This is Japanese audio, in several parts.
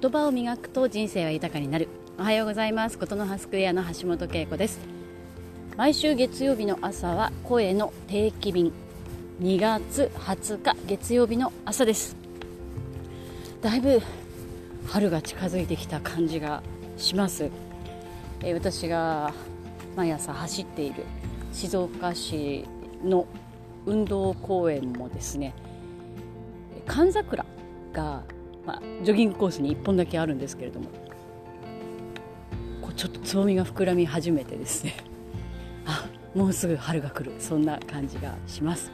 言葉を磨くと人生は豊かになる。おはようございます。ことの葉スクエアの橋本恵子です。毎週月曜日の朝は声の定期便。2月20日月曜日の朝です。だいぶ春が近づいてきた感じがします、えー、私が毎朝走っている静岡市の運動公園もですね寒桜がまあ、ジョギングコースに1本だけあるんですけれどもこうちょっとつぼみが膨らみ始めてですね。あもうすぐ春が来る。そんな感じがします。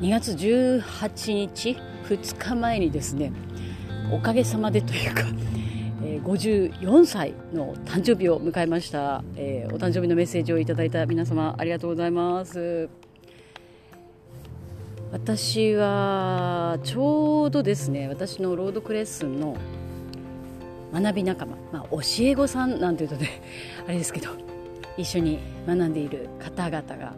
2月18日2日前にですねおかげさまでというか、えー、54歳の誕生日を迎えました、えー、お誕生日のメッセージをいただいた皆様ありがとうございます。私はちょうどですね私の朗読レッスンの学び仲間、まあ、教え子さんなんていうとね あれですけど一緒に学んでいる方々が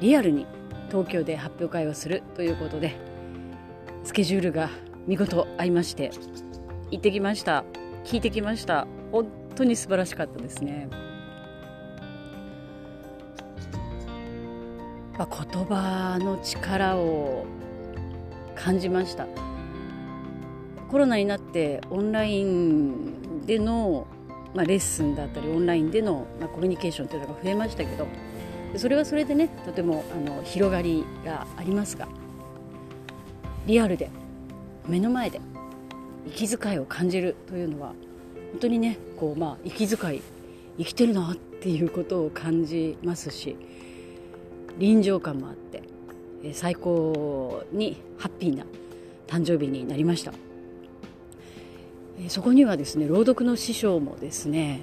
リアルに東京で発表会をするということでスケジュールが見事合いまして行ってきました聞いてきました本当に素晴らしかったですね。ぱ言葉の力を感じました。コロナになってオンラインでの、まあ、レッスンだったりオンラインでの、まあ、コミュニケーションというのが増えましたけどそれはそれでねとてもあの広がりがありますがリアルで目の前で息遣いを感じるというのは本当にねこう、まあ、息遣い生きてるなっていうことを感じますし臨場感もあって最高にハッピーな誕生日になりましたそこにはですね朗読の師匠もですね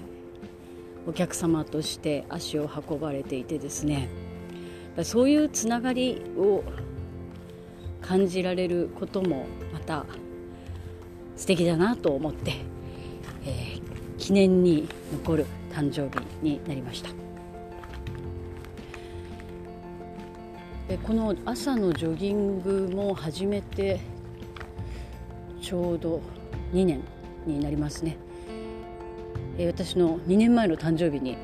お客様として足を運ばれていてですねそういうつながりを感じられることもまた素敵だなと思って、えー、記念に残る誕生日になりました。えこの朝のジョギングも始めてちょうど2年になりますね。え私の2年前の誕生日に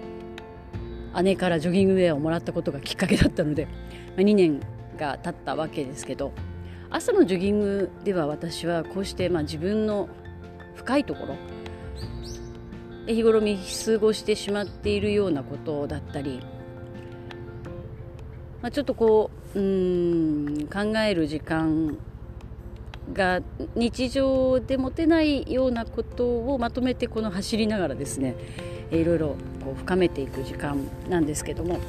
姉からジョギングウェアをもらったことがきっかけだったのでま2年が経ったわけですけど朝のジョギングでは私はこうしてまあ自分の深いところ日頃見過ごしてしまっているようなことだったりまあ、ちょっとこううん考える時間が日常で持てないようなことをまとめてこの走りながらですねいろいろこう深めていく時間なんですけども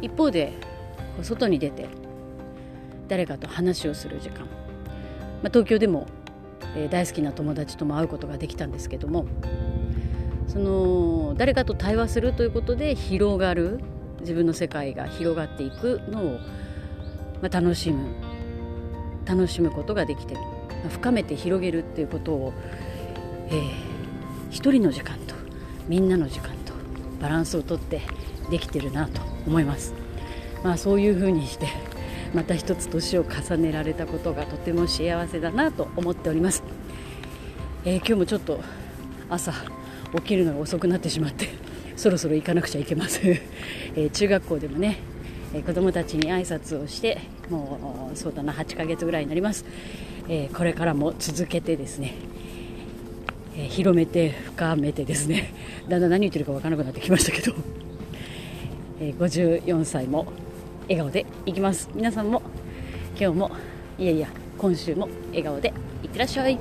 一方で外に出て誰かと話をする時間、まあ、東京でも、え、大好きな友達とも会うことができたんですけどもその誰かと対話するということで広がる自分の世界が広がっていくのを、まあ、楽しむ楽しむことができてる、まあ、深めて広げるっていうことを、えー、一人の時間とみんなの時間とバランスをとってできてるなと思います。まあ、そういうふうにしてまた一つ年を重ねられたことがとても幸せだなと思っております、えー、今日もちょっと朝起きるのが遅くなってしまって。そろそろ行かなくちゃいけません、え、中学校でもね、え、子どもたちに挨拶をしてもうそうだな8ヶ月ぐらいになります、え、これからも続けてですね、え広めて深めてですね だんだん何言ってるか分からなくなってきましたけど、え54歳も笑顔でいきます。皆さんも今日もいやいや今週も笑顔でいってらっしゃい。